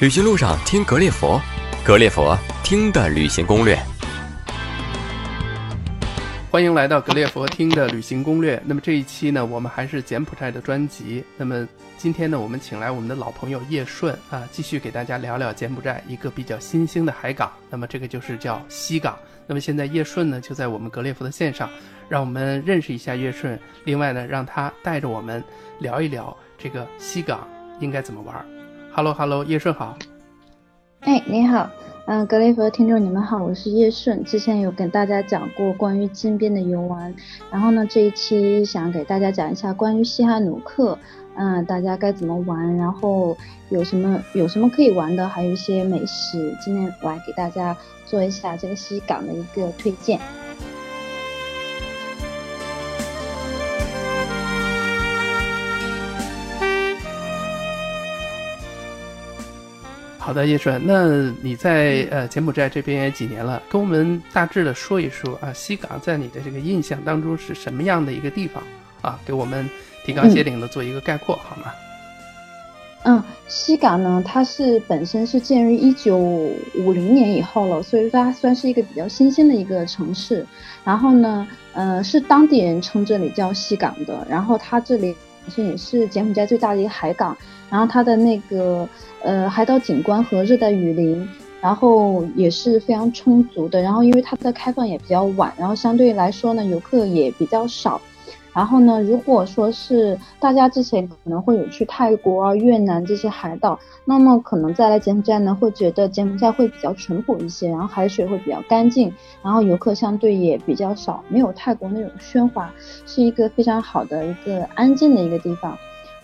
旅行路上听格列佛，格列佛听的旅行攻略。欢迎来到格列佛听的旅行攻略。那么这一期呢，我们还是柬埔寨的专辑。那么今天呢，我们请来我们的老朋友叶顺啊，继续给大家聊聊柬埔寨一个比较新兴的海港。那么这个就是叫西港。那么现在叶顺呢就在我们格列佛的线上，让我们认识一下叶顺。另外呢，让他带着我们聊一聊这个西港应该怎么玩。Hello，Hello，叶顺好。哎，你好，嗯，格雷佛听众你们好，我是叶顺。之前有跟大家讲过关于金边的游玩，然后呢，这一期想给大家讲一下关于西哈努克，嗯，大家该怎么玩，然后有什么有什么可以玩的，还有一些美食，今天来给大家做一下这个西港的一个推荐。好的，叶顺，那你在呃柬埔寨这边几年了？跟我们大致的说一说啊，西港在你的这个印象当中是什么样的一个地方啊？给我们提纲挈领的做一个概括好吗？嗯，西港呢，它是本身是建于一九五零年以后了，所以说它算是一个比较新兴的一个城市。然后呢，呃，是当地人称这里叫西港的。然后它这里本身也是柬埔寨最大的一个海港。然后它的那个呃海岛景观和热带雨林，然后也是非常充足的。然后因为它的开放也比较晚，然后相对来说呢游客也比较少。然后呢，如果说是大家之前可能会有去泰国啊、越南这些海岛，那么可能再来柬埔寨呢，会觉得柬埔寨会比较淳朴一些，然后海水会比较干净，然后游客相对也比较少，没有泰国那种喧哗，是一个非常好的一个安静的一个地方。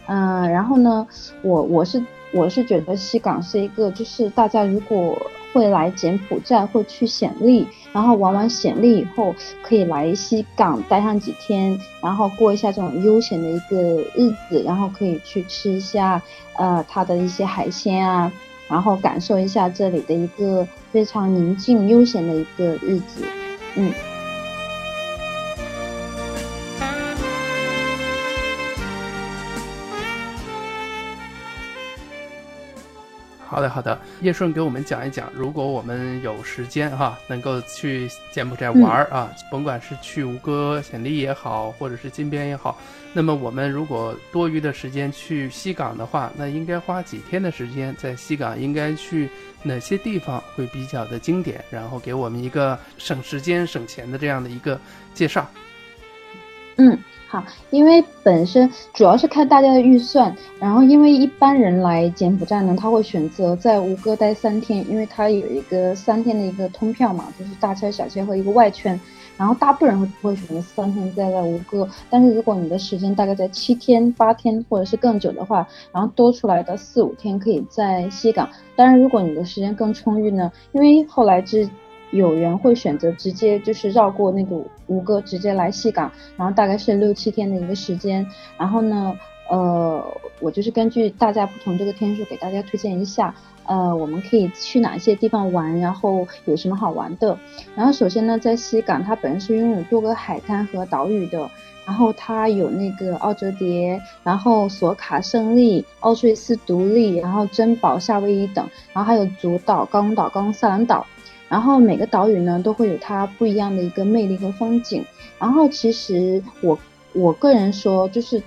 嗯，然后呢，我我是我是觉得西港是一个，就是大家如果会来柬埔寨，会去暹粒，然后玩完暹粒以后，可以来西港待上几天，然后过一下这种悠闲的一个日子，然后可以去吃一下呃它的一些海鲜啊，然后感受一下这里的一个非常宁静悠闲的一个日子，嗯。好的，好的，叶顺给我们讲一讲，如果我们有时间哈，能够去柬埔寨玩啊，甭管是去吴哥、暹粒也好，或者是金边也好，那么我们如果多余的时间去西港的话，那应该花几天的时间在西港，应该去哪些地方会比较的经典？然后给我们一个省时间、省钱的这样的一个介绍。嗯。好，因为本身主要是看大家的预算，然后因为一般人来柬埔寨呢，他会选择在吴哥待三天，因为他有一个三天的一个通票嘛，就是大车小车和一个外圈，然后大部分人会不会选择三天待在吴哥，但是如果你的时间大概在七天、八天或者是更久的话，然后多出来的四五天可以在西港，当然如果你的时间更充裕呢，因为后来之。有人会选择直接就是绕过那个吴哥，直接来西港，然后大概是六七天的一个时间。然后呢，呃，我就是根据大家不同这个天数给大家推荐一下，呃，我们可以去哪些地方玩，然后有什么好玩的。然后首先呢，在西港它本身是拥有多个海滩和岛屿的，然后它有那个奥折叠，然后索卡胜利、奥瑞斯独立，然后珍宝、夏威夷等，然后还有主岛、高龙岛、高龙萨兰岛。然后每个岛屿呢都会有它不一样的一个魅力和风景。然后其实我我个人说就是，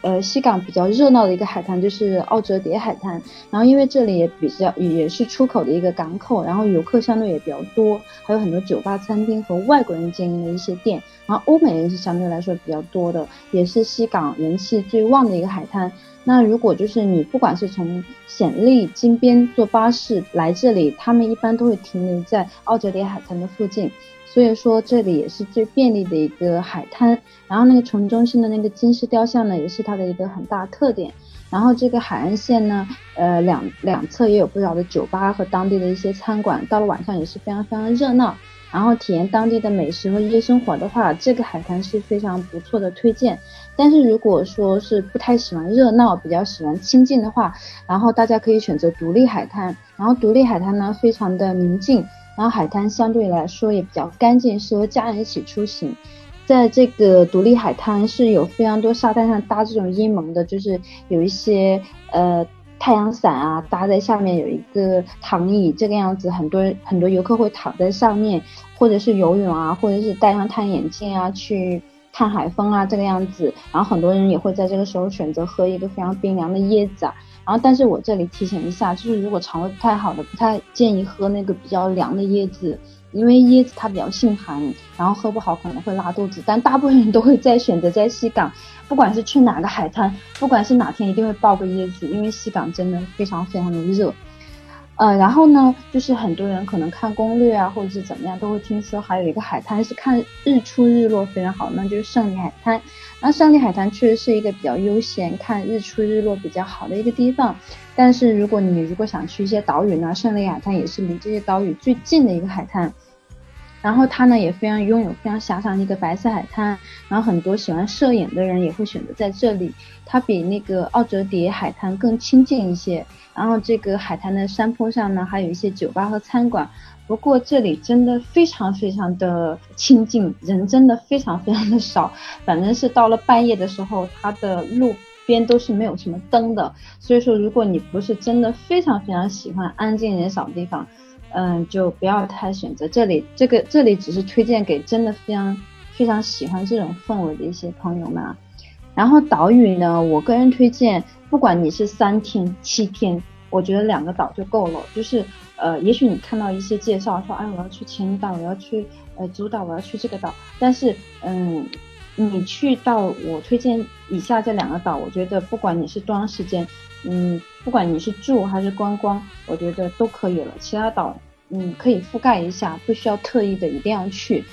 呃，西港比较热闹的一个海滩就是奥折叠海滩。然后因为这里也比较也是出口的一个港口，然后游客相对也比较多，还有很多酒吧、餐厅和外国人经营的一些店。然后欧美人是相对来说比较多的，也是西港人气最旺的一个海滩。那如果就是你不管是从显利、金边坐巴士来这里，他们一般都会停留在奥泽里海滩的附近，所以说这里也是最便利的一个海滩。然后那个城中心的那个金狮雕像呢，也是它的一个很大特点。然后这个海岸线呢，呃两两侧也有不少的酒吧和当地的一些餐馆，到了晚上也是非常非常热闹。然后体验当地的美食和夜生活的话，这个海滩是非常不错的推荐。但是如果说是不太喜欢热闹，比较喜欢清静的话，然后大家可以选择独立海滩。然后独立海滩呢，非常的宁静，然后海滩相对来说也比较干净，适合家人一起出行。在这个独立海滩是有非常多沙滩上搭这种阴蒙的，就是有一些呃。太阳伞啊搭在下面，有一个躺椅这个样子，很多很多游客会躺在上面，或者是游泳啊，或者是戴上太阳眼镜啊去看海风啊这个样子。然后很多人也会在这个时候选择喝一个非常冰凉的椰子啊。然后，但是我这里提醒一下，就是如果肠胃不太好的，不太建议喝那个比较凉的椰子，因为椰子它比较性寒，然后喝不好可能会拉肚子。但大部分人都会在选择在西港，不管是去哪个海滩，不管是哪天，一定会抱个椰子，因为西港真的非常非常的热。呃，然后呢，就是很多人可能看攻略啊，或者是怎么样，都会听说还有一个海滩是看日出日落非常好，那就是胜利海滩。那胜利海滩确实是一个比较悠闲、看日出日落比较好的一个地方。但是如果你如果想去一些岛屿呢，圣利海滩也是离这些岛屿最近的一个海滩。然后它呢也非常拥有非常狭长的一个白色海滩，然后很多喜欢摄影的人也会选择在这里。它比那个奥泽迪海滩更亲近一些。然后这个海滩的山坡上呢，还有一些酒吧和餐馆。不过这里真的非常非常的清静，人真的非常非常的少。反正是到了半夜的时候，它的路边都是没有什么灯的。所以说，如果你不是真的非常非常喜欢安静人少的地方，嗯，就不要太选择这里。这个这里只是推荐给真的非常非常喜欢这种氛围的一些朋友们啊。然后岛屿呢，我个人推荐。不管你是三天七天，我觉得两个岛就够了。就是呃，也许你看到一些介绍说，哎，我要去青岛，我要去呃主岛，我要去这个岛。但是嗯，你去到我推荐以下这两个岛，我觉得不管你是多长时间，嗯，不管你是住还是观光，我觉得都可以了。其他岛嗯可以覆盖一下，不需要特意的一定要去。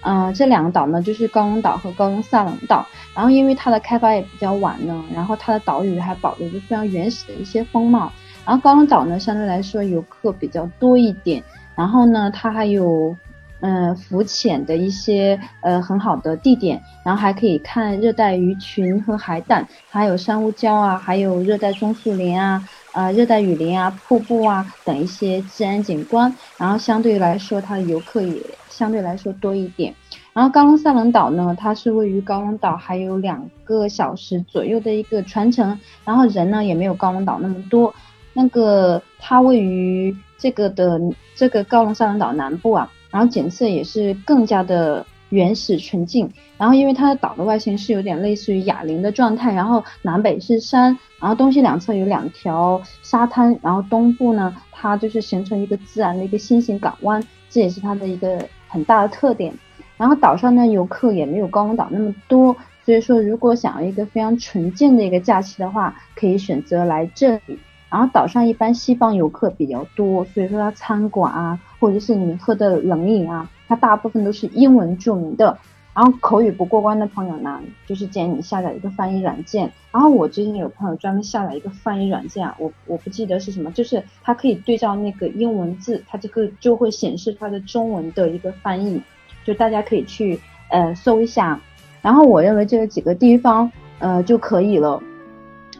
嗯，这两个岛呢，就是高龙岛和高龙萨冷岛。然后，因为它的开发也比较晚呢，然后它的岛屿还保留着非常原始的一些风貌。然后，高龙岛呢，相对来说游客比较多一点。然后呢，它还有嗯浮潜的一些呃很好的地点，然后还可以看热带鱼群和海胆，还有珊瑚礁啊，还有热带棕树林啊。啊，热带雨林啊，瀑布啊等一些自然景观，然后相对来说它的游客也相对来说多一点。然后高龙萨冷岛呢，它是位于高龙岛还有两个小时左右的一个船程，然后人呢也没有高龙岛那么多。那个它位于这个的这个高龙萨冷岛南部啊，然后景色也是更加的。原始纯净，然后因为它的岛的外形是有点类似于哑铃的状态，然后南北是山，然后东西两侧有两条沙滩，然后东部呢，它就是形成一个自然的一个心形港湾，这也是它的一个很大的特点。然后岛上呢，游客也没有高龙岛那么多，所以说如果想要一个非常纯净的一个假期的话，可以选择来这里。然后岛上一般西方游客比较多，所以说它餐馆啊，或者是你喝的冷饮啊。它大部分都是英文著名的，然后口语不过关的朋友呢，就是建议你下载一个翻译软件。然后我最近有朋友专门下载一个翻译软件啊，我我不记得是什么，就是它可以对照那个英文字，它这个就会显示它的中文的一个翻译，就大家可以去呃搜一下。然后我认为这几个地方呃就可以了。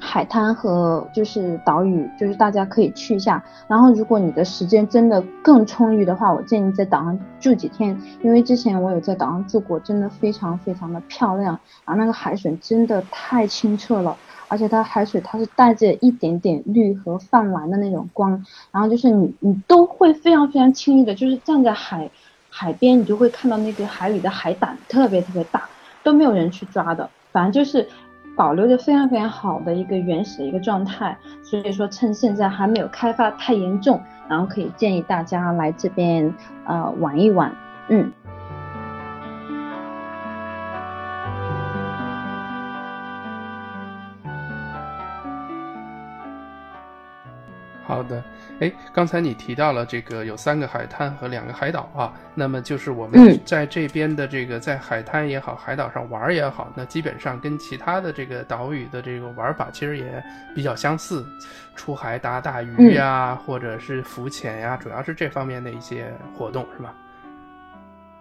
海滩和就是岛屿，就是大家可以去一下。然后，如果你的时间真的更充裕的话，我建议在岛上住几天，因为之前我有在岛上住过，真的非常非常的漂亮。然后那个海水真的太清澈了，而且它海水它是带着一点点绿和泛蓝的那种光。然后就是你你都会非常非常轻易的，就是站在海海边，你就会看到那个海里的海胆特别特别大，都没有人去抓的，反正就是。保留着非常非常好的一个原始的一个状态，所以说趁现在还没有开发太严重，然后可以建议大家来这边呃玩一玩，嗯。好的，哎，刚才你提到了这个有三个海滩和两个海岛啊，那么就是我们在这边的这个在海滩也好，海岛上玩也好，那基本上跟其他的这个岛屿的这个玩法其实也比较相似，出海打打鱼呀，或者是浮潜呀，主要是这方面的一些活动，是吧？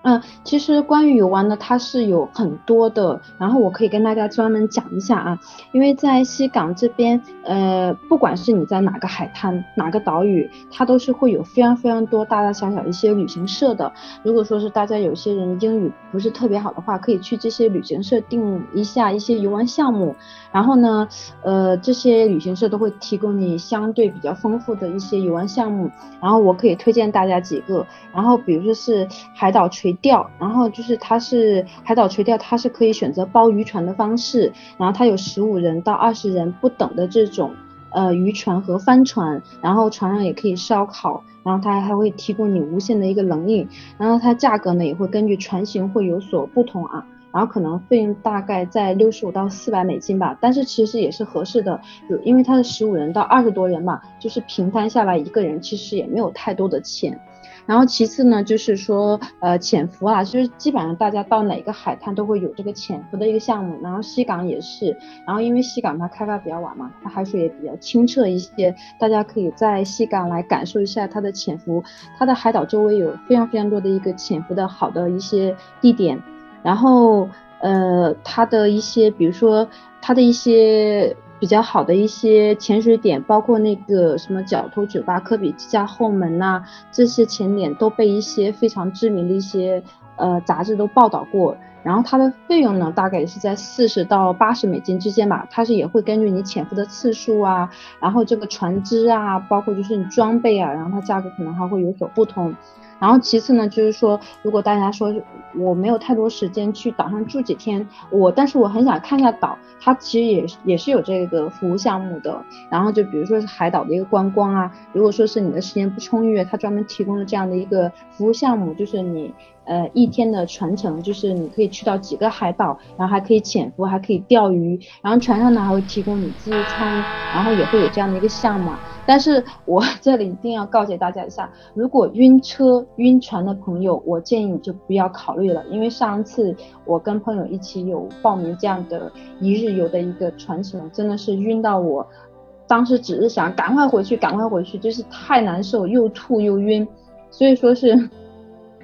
嗯，其实关于游玩呢，它是有很多的，然后我可以跟大家专门讲一下啊，因为在西港这边，呃，不管是你在哪个海滩、哪个岛屿，它都是会有非常非常多大大小小一些旅行社的。如果说是大家有些人英语不是特别好的话，可以去这些旅行社订一下一些游玩项目，然后呢，呃，这些旅行社都会提供你相对比较丰富的一些游玩项目，然后我可以推荐大家几个，然后比如说是海岛垂。钓，然后就是它是海岛垂钓，它是可以选择包渔船的方式，然后它有十五人到二十人不等的这种呃渔船和帆船，然后船上也可以烧烤，然后它还会提供你无限的一个冷饮，然后它价格呢也会根据船型会有所不同啊。然后可能费用大概在六十五到四百美金吧，但是其实也是合适的，有因为它是十五人到二十多人嘛，就是平摊下来一个人其实也没有太多的钱。然后其次呢，就是说呃潜伏啊，就是基本上大家到哪个海滩都会有这个潜伏的一个项目，然后西港也是，然后因为西港它开发比较晚嘛，它海水也比较清澈一些，大家可以在西港来感受一下它的潜伏，它的海岛周围有非常非常多的一个潜伏的好的一些地点。然后，呃，它的一些，比如说它的一些比较好的一些潜水点，包括那个什么角头酒吧、科比之家后门呐，这些潜点都被一些非常知名的一些呃杂志都报道过。然后它的费用呢，大概也是在四十到八十美金之间吧。它是也会根据你潜伏的次数啊，然后这个船只啊，包括就是你装备啊，然后它价格可能还会有所不同。然后其次呢，就是说，如果大家说我没有太多时间去岛上住几天，我但是我很想看一下岛，它其实也也是有这个服务项目的。然后就比如说是海岛的一个观光啊，如果说是你的时间不充裕，它专门提供了这样的一个服务项目，就是你。呃，一天的船程就是你可以去到几个海岛，然后还可以潜伏，还可以钓鱼，然后船上呢还会提供你自助餐，然后也会有这样的一个项目。但是我这里一定要告诫大家一下，如果晕车晕船的朋友，我建议你就不要考虑了，因为上次我跟朋友一起有报名这样的一日游的一个船程，真的是晕到我，当时只是想赶快回去，赶快回去，就是太难受，又吐又晕，所以说是。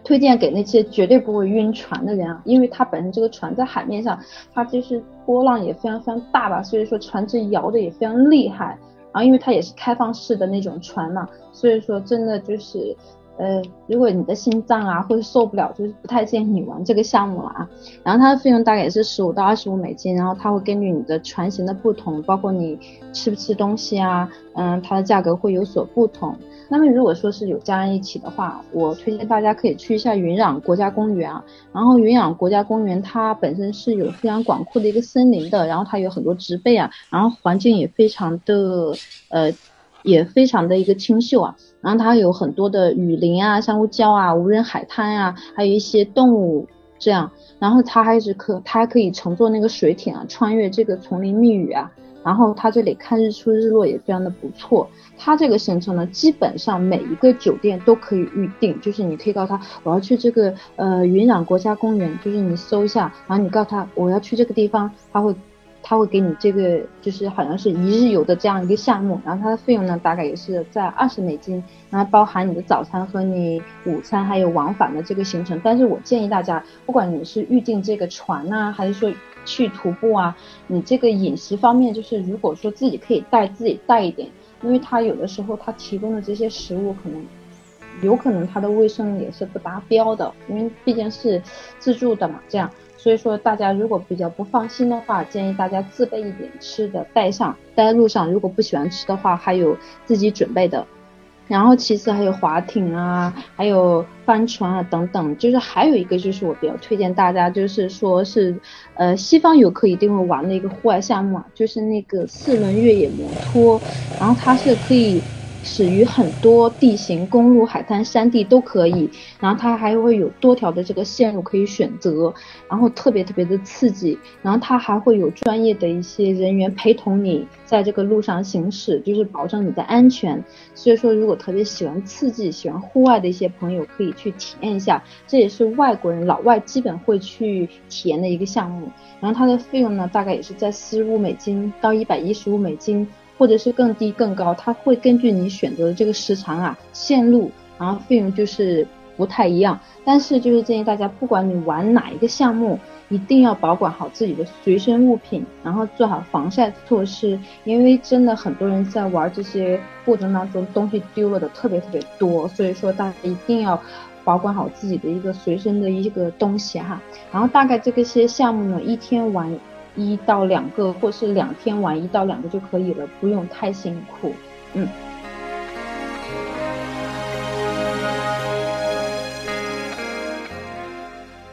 推荐给那些绝对不会晕船的人啊，因为它本身这个船在海面上，它就是波浪也非常非常大吧，所以说船只摇的也非常厉害。然后因为它也是开放式的那种船嘛，所以说真的就是，呃，如果你的心脏啊会受不了，就是不太建议你玩这个项目了啊。然后它的费用大概也是十五到二十五美金，然后它会根据你的船型的不同，包括你吃不吃东西啊，嗯，它的价格会有所不同。那么如果说是有家人一起的话，我推荐大家可以去一下云壤国家公园啊。然后云壤国家公园它本身是有非常广阔的一个森林的，然后它有很多植被啊，然后环境也非常的呃，也非常的一个清秀啊。然后它有很多的雨林啊、珊瑚礁啊、无人海滩啊，还有一些动物这样。然后它还是可，它还可以乘坐那个水艇啊，穿越这个丛林密雨啊。然后它这里看日出日落也非常的不错。它这个行程呢，基本上每一个酒店都可以预定，就是你可以告诉他我要去这个呃云壤国家公园，就是你搜一下，然后你告诉他我要去这个地方，他会他会给你这个就是好像是一日游的这样一个项目，然后它的费用呢大概也是在二十美金，然后包含你的早餐和你午餐还有往返的这个行程。但是我建议大家，不管你是预定这个船呐，还是说去徒步啊，你这个饮食方面就是如果说自己可以带自己带一点。因为他有的时候他提供的这些食物可能，有可能它的卫生也是不达标的，因为毕竟是自助的嘛，这样，所以说大家如果比较不放心的话，建议大家自备一点吃的带上，带在路上。如果不喜欢吃的话，还有自己准备的。然后其次还有划艇啊，还有帆船啊等等，就是还有一个就是我比较推荐大家，就是说是，呃，西方游客一定会玩的一个户外项目啊，就是那个四轮越野摩托，然后它是可以。始于很多地形、公路、海滩、山地都可以，然后它还会有多条的这个线路可以选择，然后特别特别的刺激，然后它还会有专业的一些人员陪同你在这个路上行驶，就是保证你的安全。所以说，如果特别喜欢刺激、喜欢户外的一些朋友，可以去体验一下，这也是外国人老外基本会去体验的一个项目。然后它的费用呢，大概也是在四十五美金到一百一十五美金。或者是更低更高，它会根据你选择的这个时长啊、线路，然后费用就是不太一样。但是就是建议大家，不管你玩哪一个项目，一定要保管好自己的随身物品，然后做好防晒措施，因为真的很多人在玩这些过程当中东西丢了的特别特别多，所以说大家一定要保管好自己的一个随身的一个东西哈。然后大概这个些项目呢，一天玩一到两个，或是两天玩一到两个就可以了，不用太辛苦，嗯。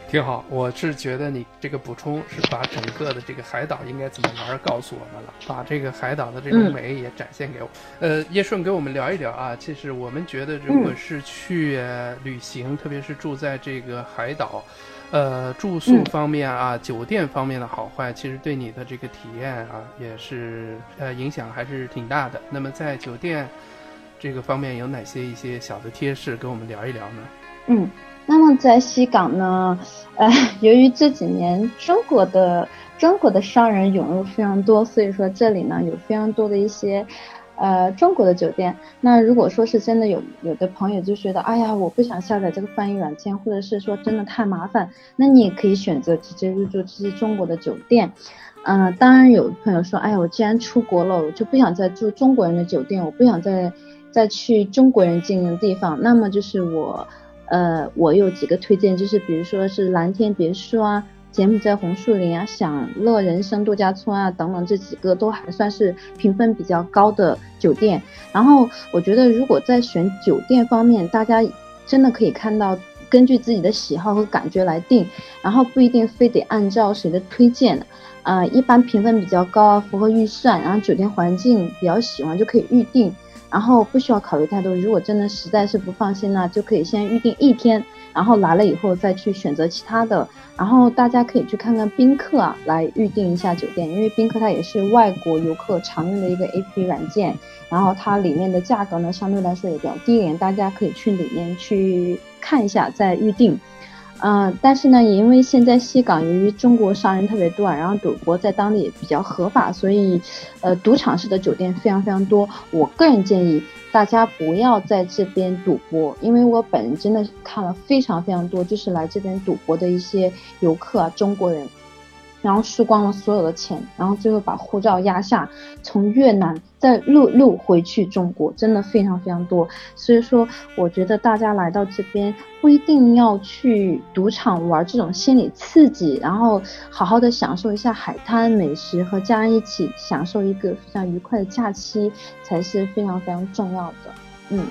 挺好，我是觉得你这个补充是把整个的这个海岛应该怎么玩告诉我们了，把这个海岛的这种美也展现给我。呃，叶顺给我们聊一聊啊，其实我们觉得如果是去旅行，特别是住在这个海岛，呃，住宿方面啊，酒店方面的好坏，其实对你的这个体验啊，也是呃影响还是挺大的。那么在酒店这个方面有哪些一些小的贴士，跟我们聊一聊呢？嗯。那么在西港呢，呃，由于这几年中国的中国的商人涌入非常多，所以说这里呢有非常多的一些，呃，中国的酒店。那如果说是真的有有的朋友就觉得，哎呀，我不想下载这个翻译软件，或者是说真的太麻烦，那你也可以选择直接入住这些中国的酒店。嗯，当然有朋友说，哎呀，我既然出国了，我就不想再住中国人的酒店，我不想再再去中国人经营的地方，那么就是我。呃，我有几个推荐，就是比如说是蓝天别墅啊、柬埔寨红树林啊、享乐人生度假村啊等等，这几个都还算是评分比较高的酒店。然后我觉得，如果在选酒店方面，大家真的可以看到，根据自己的喜好和感觉来定，然后不一定非得按照谁的推荐。啊，一般评分比较高、符合预算，然后酒店环境比较喜欢，就可以预定。然后不需要考虑太多，如果真的实在是不放心呢，就可以先预定一天，然后来了以后再去选择其他的。然后大家可以去看看宾客啊，来预定一下酒店，因为宾客它也是外国游客常用的一个 A P P 软件，然后它里面的价格呢相对来说也比较低廉，大家可以去里面去看一下再预定。嗯，但是呢，也因为现在西港由于中国商人特别多啊，然后赌博在当地也比较合法，所以，呃，赌场式的酒店非常非常多。我个人建议大家不要在这边赌博，因为我本人真的看了非常非常多，就是来这边赌博的一些游客啊，中国人。然后输光了所有的钱，然后最后把护照压下，从越南再陆路回去中国，真的非常非常多。所以说，我觉得大家来到这边不一定要去赌场玩这种心理刺激，然后好好的享受一下海滩美食，和家人一起享受一个非常愉快的假期，才是非常非常重要的。嗯。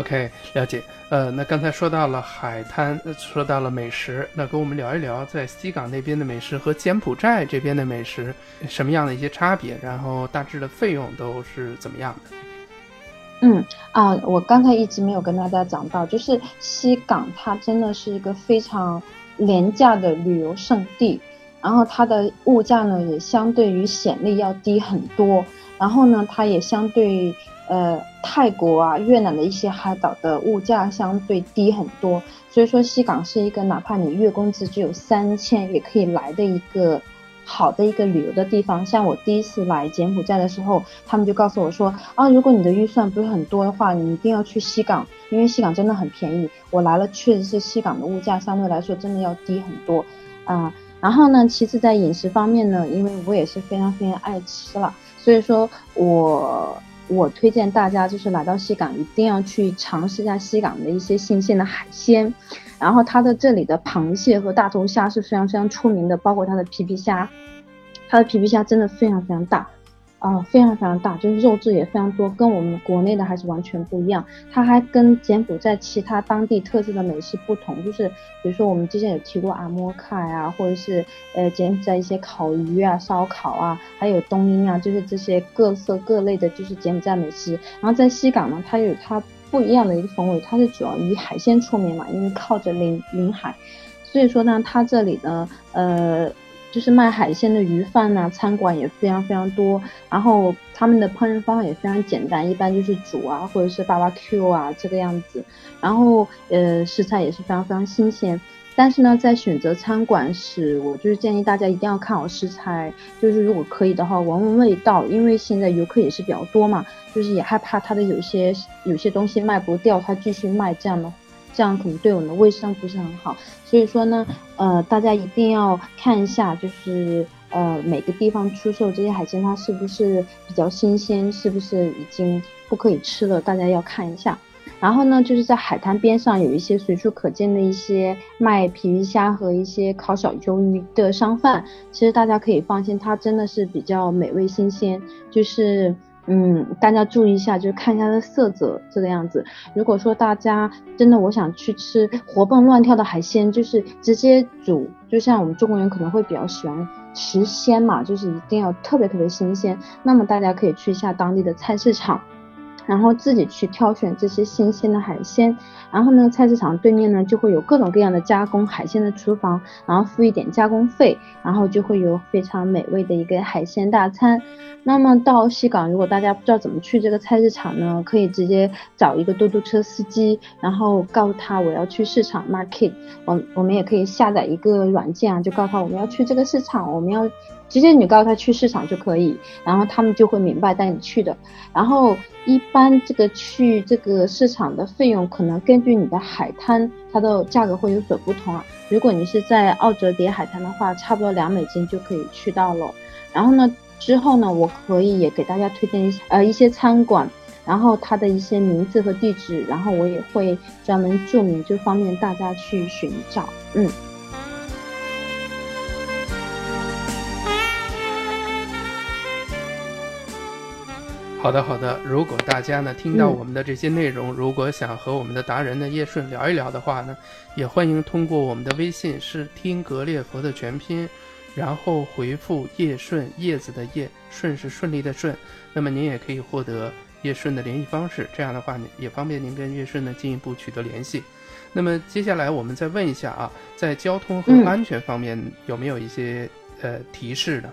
OK，了解。呃，那刚才说到了海滩，说到了美食，那跟我们聊一聊在西港那边的美食和柬埔寨这边的美食什么样的一些差别，然后大致的费用都是怎么样的？嗯啊，我刚才一直没有跟大家讲到，就是西港它真的是一个非常廉价的旅游胜地，然后它的物价呢也相对于暹粒要低很多，然后呢它也相对。呃，泰国啊、越南的一些海岛的物价相对低很多，所以说西港是一个哪怕你月工资只有三千也可以来的一个好的一个旅游的地方。像我第一次来柬埔寨的时候，他们就告诉我说啊，如果你的预算不是很多的话，你一定要去西港，因为西港真的很便宜。我来了，确实是西港的物价相对来说真的要低很多啊。然后呢，其次在饮食方面呢，因为我也是非常非常爱吃了，所以说我。我推荐大家就是来到西港，一定要去尝试一下西港的一些新鲜的海鲜，然后它的这里的螃蟹和大头虾是非常非常出名的，包括它的皮皮虾，它的皮皮虾真的非常非常大。啊，非常非常大，就是肉质也非常多，跟我们国内的还是完全不一样。它还跟柬埔寨其他当地特色的美食不同，就是比如说我们之前有提过阿摩卡呀，或者是呃柬埔寨一些烤鱼啊、烧烤啊，还有冬阴啊，就是这些各色各类的，就是柬埔寨美食。然后在西港呢，它有它不一样的一个风味，它是主要以海鲜出名嘛，因为靠着临临海，所以说呢，它这里呢，呃。就是卖海鲜的鱼贩呐，餐馆也非常非常多，然后他们的烹饪方法也非常简单，一般就是煮啊，或者是 BBQ 啊这个样子，然后呃食材也是非常非常新鲜。但是呢，在选择餐馆时，我就是建议大家一定要看好食材，就是如果可以的话，闻闻味道，因为现在游客也是比较多嘛，就是也害怕他的有些有些东西卖不掉，他继续卖这样的，这样可能对我们的卫生不是很好。所以说呢，呃，大家一定要看一下，就是呃每个地方出售这些海鲜，它是不是比较新鲜，是不是已经不可以吃了，大家要看一下。然后呢，就是在海滩边上有一些随处可见的一些卖皮皮虾和一些烤小鱿鱼的商贩，其实大家可以放心，它真的是比较美味新鲜。就是，嗯，大家注意一下，就是看一下它的色泽这个样子。如果说大家真的我想去吃活蹦乱跳的海鲜，就是直接煮，就像我们中国人可能会比较喜欢吃鲜嘛，就是一定要特别特别新鲜。那么大家可以去一下当地的菜市场。然后自己去挑选这些新鲜的海鲜，然后呢，菜市场对面呢就会有各种各样的加工海鲜的厨房，然后付一点加工费，然后就会有非常美味的一个海鲜大餐。那么到西港，如果大家不知道怎么去这个菜市场呢，可以直接找一个嘟嘟车司机，然后告诉他我要去市场 market。我我们也可以下载一个软件啊，就告诉他我们要去这个市场，我们要。直接你告诉他去市场就可以，然后他们就会明白带你去的。然后一般这个去这个市场的费用可能根据你的海滩，它的价格会有所不同啊。如果你是在奥折叠海滩的话，差不多两美金就可以去到了。然后呢，之后呢，我可以也给大家推荐一些呃一些餐馆，然后它的一些名字和地址，然后我也会专门注明，就方便大家去寻找。嗯。好的，好的。如果大家呢听到我们的这些内容，如果想和我们的达人呢叶顺聊一聊的话呢，也欢迎通过我们的微信是听格列佛的全拼，然后回复叶顺叶子的叶顺是顺利的顺，那么您也可以获得叶顺的联系方式，这样的话呢也方便您跟叶顺呢进一步取得联系。那么接下来我们再问一下啊，在交通和安全方面有没有一些呃提示呢？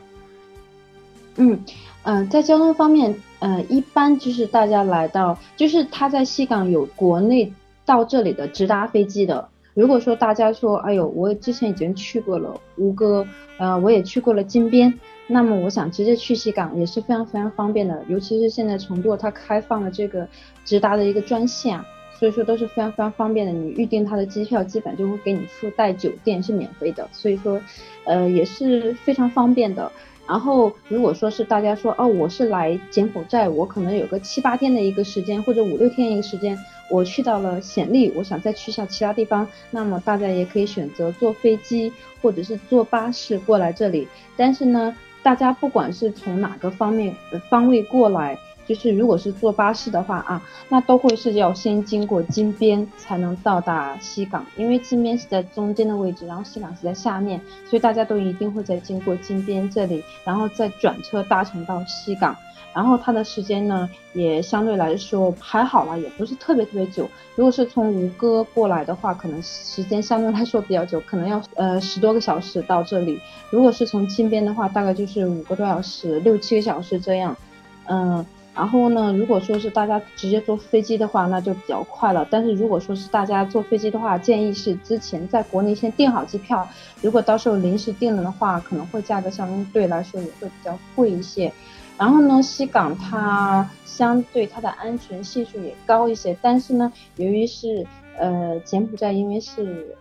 嗯。嗯，在交通方面，呃，一般就是大家来到，就是他在西港有国内到这里的直达飞机的。如果说大家说，哎呦，我之前已经去过了吴哥，呃，我也去过了金边，那么我想直接去西港也是非常非常方便的。尤其是现在成都它开放了这个直达的一个专线啊，所以说都是非常非常方便的。你预定它的机票，基本就会给你附带酒店是免费的，所以说，呃，也是非常方便的。然后，如果说是大家说哦，我是来柬埔寨，我可能有个七八天的一个时间，或者五六天一个时间，我去到了暹粒，我想再去一下其他地方，那么大家也可以选择坐飞机或者是坐巴士过来这里。但是呢，大家不管是从哪个方面方位过来。就是如果是坐巴士的话啊，那都会是要先经过金边才能到达西港，因为金边是在中间的位置，然后西港是在下面，所以大家都一定会在经过金边这里，然后再转车搭乘到西港，然后它的时间呢也相对来说还好了，也不是特别特别久。如果是从吴哥过来的话，可能时间相对来说比较久，可能要呃十多个小时到这里。如果是从金边的话，大概就是五个多小时，六七个小时这样，嗯。然后呢，如果说是大家直接坐飞机的话，那就比较快了。但是如果说是大家坐飞机的话，建议是之前在国内先订好机票。如果到时候临时订了的话，可能会价格相对来说也会比较贵一些。然后呢，西港它相对它的安全系数也高一些，但是呢，由于是呃柬埔寨，因为是。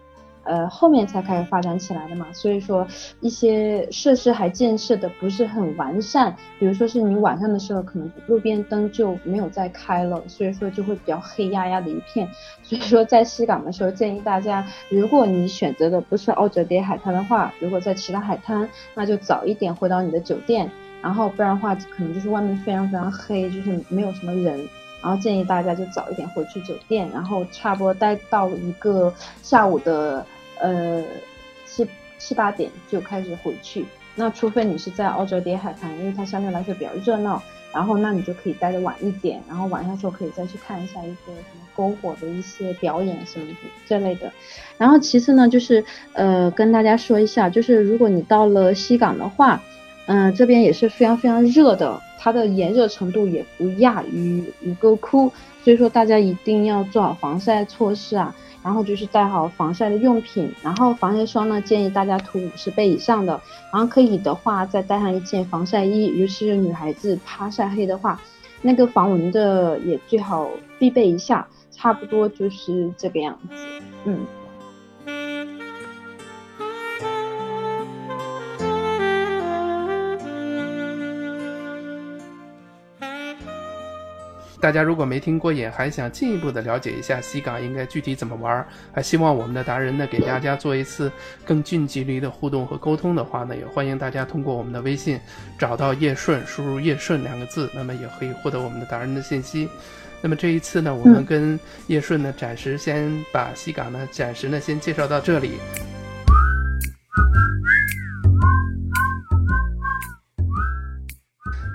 呃，后面才开始发展起来的嘛，所以说一些设施还建设的不是很完善，比如说是你晚上的时候，可能路边灯就没有再开了，所以说就会比较黑压压的一片。所以说在西港的时候，建议大家，如果你选择的不是奥折叠海滩的话，如果在其他海滩，那就早一点回到你的酒店，然后不然的话，可能就是外面非常非常黑，就是没有什么人。然后建议大家就早一点回去酒店，然后差不多待到一个下午的。呃，七七八点就开始回去。那除非你是在澳洲叠海滩，因为它相对来说比较热闹，然后那你就可以待的晚一点，然后晚上时候可以再去看一下一些什么篝火的一些表演什么这类的。然后其次呢，就是呃跟大家说一下，就是如果你到了西港的话，嗯，这边也是非常非常热的，它的炎热程度也不亚于吴哥窟，所以说大家一定要做好防晒措施啊，然后就是带好防晒的用品，然后防晒霜呢建议大家涂五十倍以上的，然后可以的话再带上一件防晒衣，尤其是女孩子怕晒黑的话，那个防蚊的也最好必备一下，差不多就是这个样子，嗯。大家如果没听过瘾，还想进一步的了解一下西港应该具体怎么玩，还希望我们的达人呢给大家做一次更近距离的互动和沟通的话呢，也欢迎大家通过我们的微信找到叶顺，输入叶顺两个字，那么也可以获得我们的达人的信息。那么这一次呢，我们跟叶顺呢暂时先把西港呢暂时呢先介绍到这里。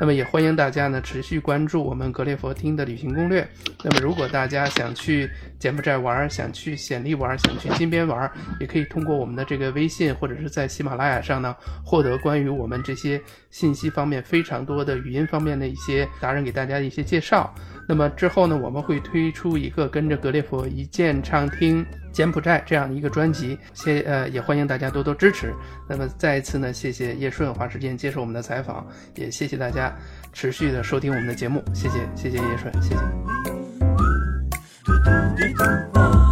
那么也欢迎大家呢持续关注我们格列佛厅的旅行攻略。那么如果大家想去柬埔寨玩，想去暹粒玩，想去金边玩，也可以通过我们的这个微信或者是在喜马拉雅上呢获得关于我们这些信息方面非常多的语音方面的一些达人给大家的一些介绍。那么之后呢，我们会推出一个跟着格列佛一键畅听柬埔寨这样的一个专辑，谢呃也欢迎大家多多支持。那么再一次呢，谢谢叶顺花时间接受我们的采访，也谢谢大家持续的收听我们的节目，谢谢谢谢叶顺，谢谢。do do do do.